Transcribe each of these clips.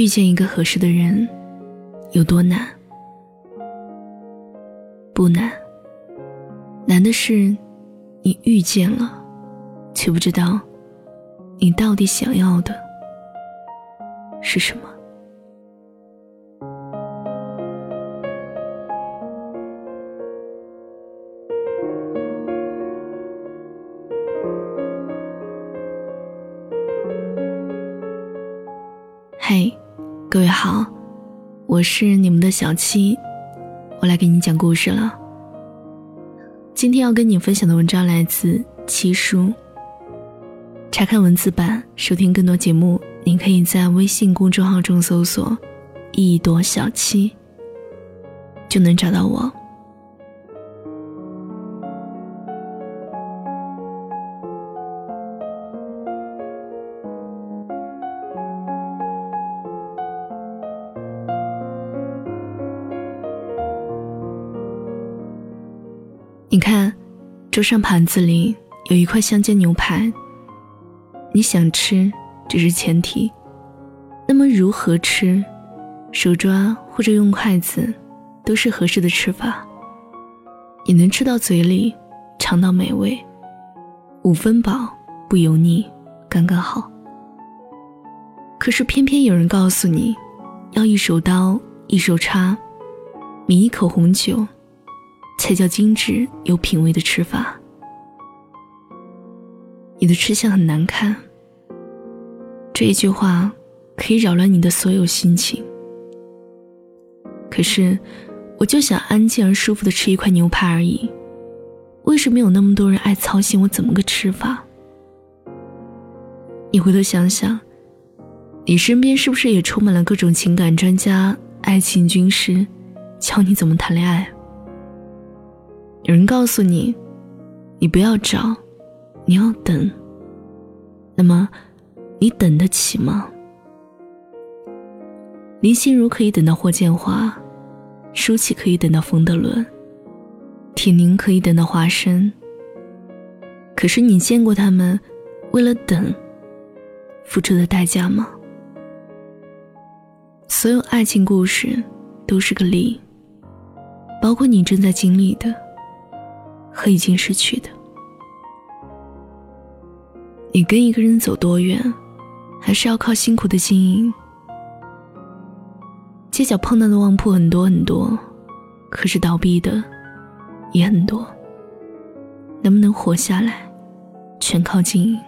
遇见一个合适的人有多难？不难，难的是你遇见了，却不知道你到底想要的是什么。小七，我来给你讲故事了。今天要跟你分享的文章来自七叔。查看文字版，收听更多节目，您可以在微信公众号中搜索“一朵小七”，就能找到我。你看，桌上盘子里有一块香煎牛排。你想吃，这是前提。那么如何吃？手抓或者用筷子，都是合适的吃法。你能吃到嘴里，尝到美味，五分饱不油腻，刚刚好。可是偏偏有人告诉你，要一手刀一手叉，抿一口红酒。才叫精致有品味的吃法。你的吃相很难看。这一句话可以扰乱你的所有心情。可是，我就想安静而舒服的吃一块牛排而已。为什么有那么多人爱操心我怎么个吃法？你回头想想，你身边是不是也充满了各种情感专家、爱情军师，教你怎么谈恋爱？有人告诉你，你不要找，你要等。那么，你等得起吗？林心如可以等到霍建华，舒淇可以等到冯德伦，铁凝可以等到华生。可是你见过他们为了等付出的代价吗？所有爱情故事都是个例，包括你正在经历的。和已经失去的，你跟一个人走多远，还是要靠辛苦的经营。街角碰到的旺铺很多很多，可是倒闭的也很多。能不能活下来，全靠经营。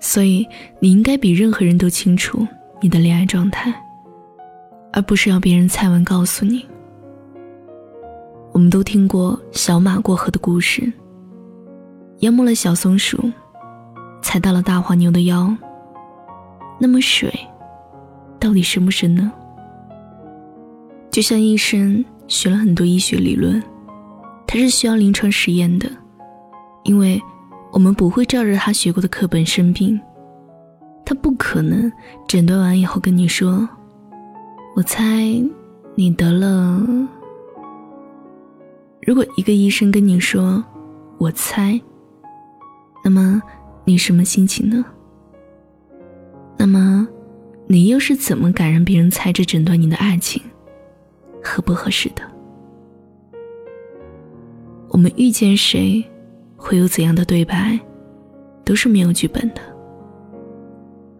所以你应该比任何人都清楚你的恋爱状态，而不是要别人猜完告诉你。我们都听过小马过河的故事，淹没了小松鼠，踩到了大黄牛的腰。那么水到底深不深呢？就像医生学了很多医学理论，他是需要临床实验的，因为我们不会照着他学过的课本生病，他不可能诊断完以后跟你说：“我猜你得了。”如果一个医生跟你说“我猜”，那么你什么心情呢？那么你又是怎么敢让别人猜着诊断你的爱情合不合适的？我们遇见谁，会有怎样的对白，都是没有剧本的，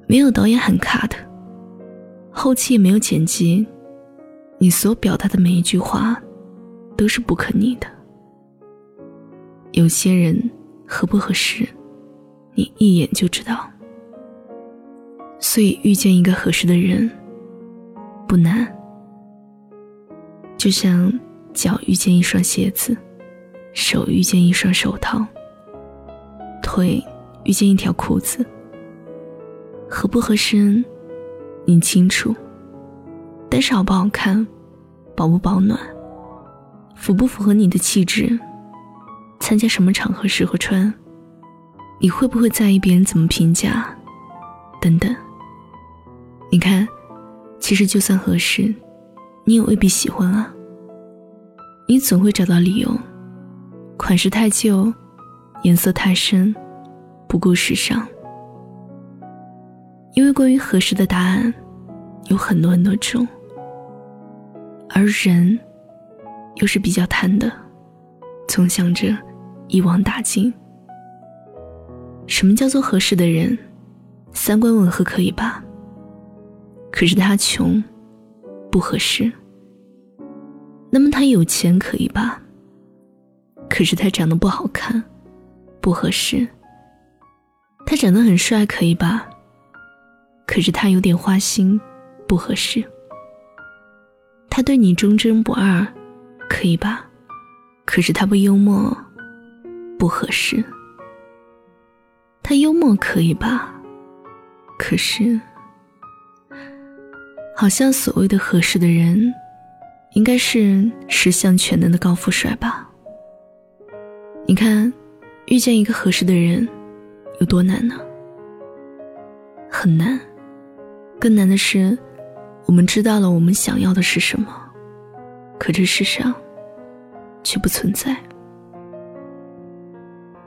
没有导演喊卡的，后期也没有剪辑，你所表达的每一句话。都是不可逆的。有些人合不合适，你一眼就知道。所以遇见一个合适的人不难，就像脚遇见一双鞋子，手遇见一双手套，腿遇见一条裤子。合不合身，你清楚；但是好不好看，保不保暖。符不符合你的气质？参加什么场合适合穿？你会不会在意别人怎么评价？等等。你看，其实就算合适，你也未必喜欢啊。你总会找到理由：款式太旧，颜色太深，不够时尚。因为关于合适的答案有很多很多种，而人又是比较贪的，总想着一网打尽。什么叫做合适的人？三观吻合可以吧？可是他穷，不合适。那么他有钱可以吧？可是他长得不好看，不合适。他长得很帅可以吧？可是他有点花心，不合适。他对你忠贞不二，可以吧？可是他不幽默，不合适。他幽默可以吧？可是，好像所谓的合适的人，应该是十项全能的高富帅吧？你看，遇见一个合适的人，有多难呢？很难。更难的是，我们知道了我们想要的是什么，可这世上却不存在。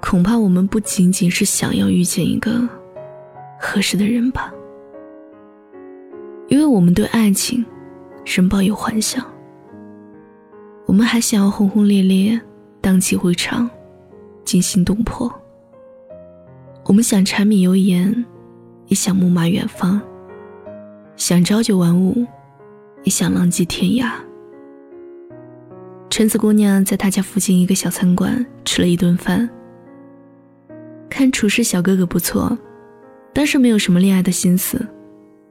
恐怕我们不仅仅是想要遇见一个合适的人吧，因为我们对爱情仍抱有幻想，我们还想要轰轰烈烈、荡气回肠、惊心动魄。我们想柴米油盐，也想木马远方；想朝九晚五，也想浪迹天涯。橙子姑娘在她家附近一个小餐馆吃了一顿饭。看厨师小哥哥不错，当时没有什么恋爱的心思。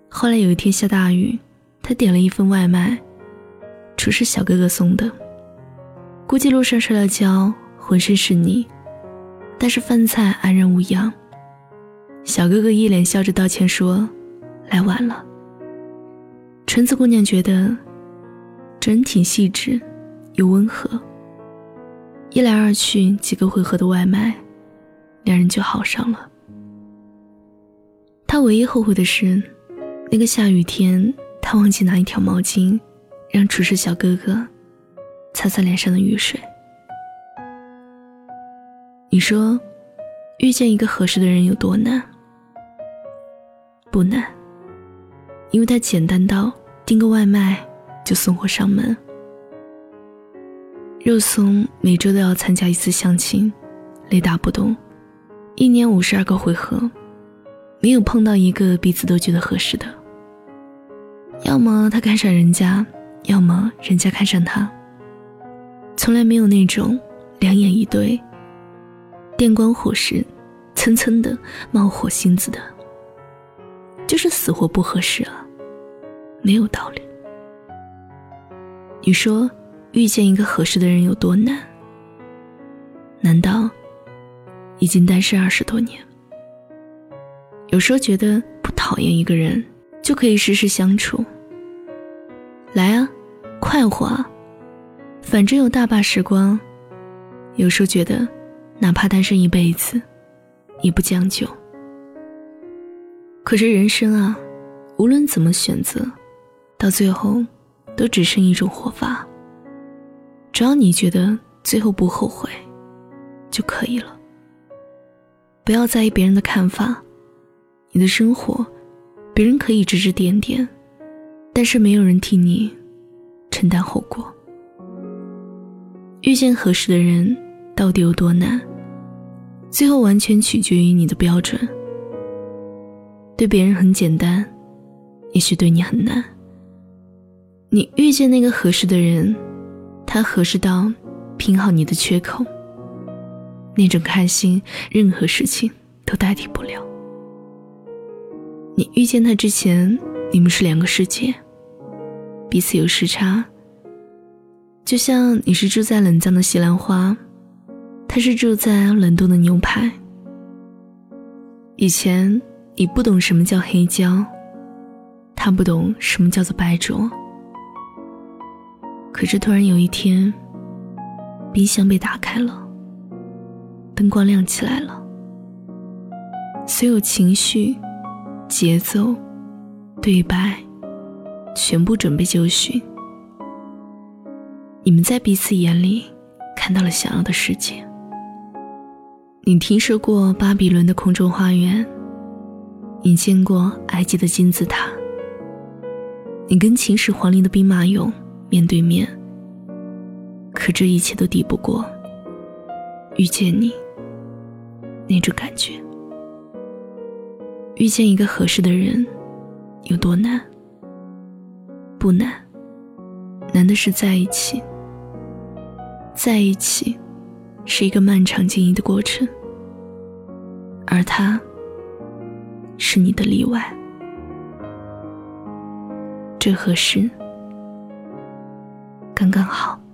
后来有一天下大雨，他点了一份外卖，厨师小哥哥送的。估计路上摔了跤，浑身是泥，但是饭菜安然无恙。小哥哥一脸笑着道歉说：“来晚了。”橙子姑娘觉得，这人挺细致，又温和。一来二去几个回合的外卖。两人就好上了。他唯一后悔的是，那个下雨天，他忘记拿一条毛巾，让厨师小哥哥擦擦脸上的雨水。你说，遇见一个合适的人有多难？不难，因为他简单到订个外卖就送货上门。肉松每周都要参加一次相亲，雷打不动。一年五十二个回合，没有碰到一个彼此都觉得合适的。要么他看上人家，要么人家看上他。从来没有那种两眼一对、电光火石、蹭蹭的冒火星子的，就是死活不合适啊，没有道理。你说遇见一个合适的人有多难？难道？已经单身二十多年，有时候觉得不讨厌一个人就可以时时相处。来啊，快活啊，反正有大把时光。有时候觉得，哪怕单身一辈子，也不将就。可是人生啊，无论怎么选择，到最后，都只剩一种活法。只要你觉得最后不后悔，就可以了。不要在意别人的看法，你的生活，别人可以指指点点，但是没有人替你承担后果。遇见合适的人到底有多难？最后完全取决于你的标准。对别人很简单，也许对你很难。你遇见那个合适的人，他合适到拼好你的缺口。那种开心，任何事情都代替不了。你遇见他之前，你们是两个世界，彼此有时差。就像你是住在冷藏的西兰花，他是住在冷冻的牛排。以前你不懂什么叫黑椒，他不懂什么叫做白灼。可是突然有一天，冰箱被打开了。灯光亮起来了，所有情绪、节奏、对白，全部准备就绪。你们在彼此眼里看到了想要的世界。你听说过巴比伦的空中花园？你见过埃及的金字塔，你跟秦始皇陵的兵马俑面对面，可这一切都抵不过遇见你那种感觉。遇见一个合适的人有多难？不难，难的是在一起。在一起是一个漫长经营的过程，而他是你的例外。这合适，刚刚好。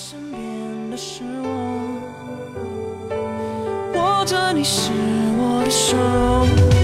身边的是我，握着你是我的手。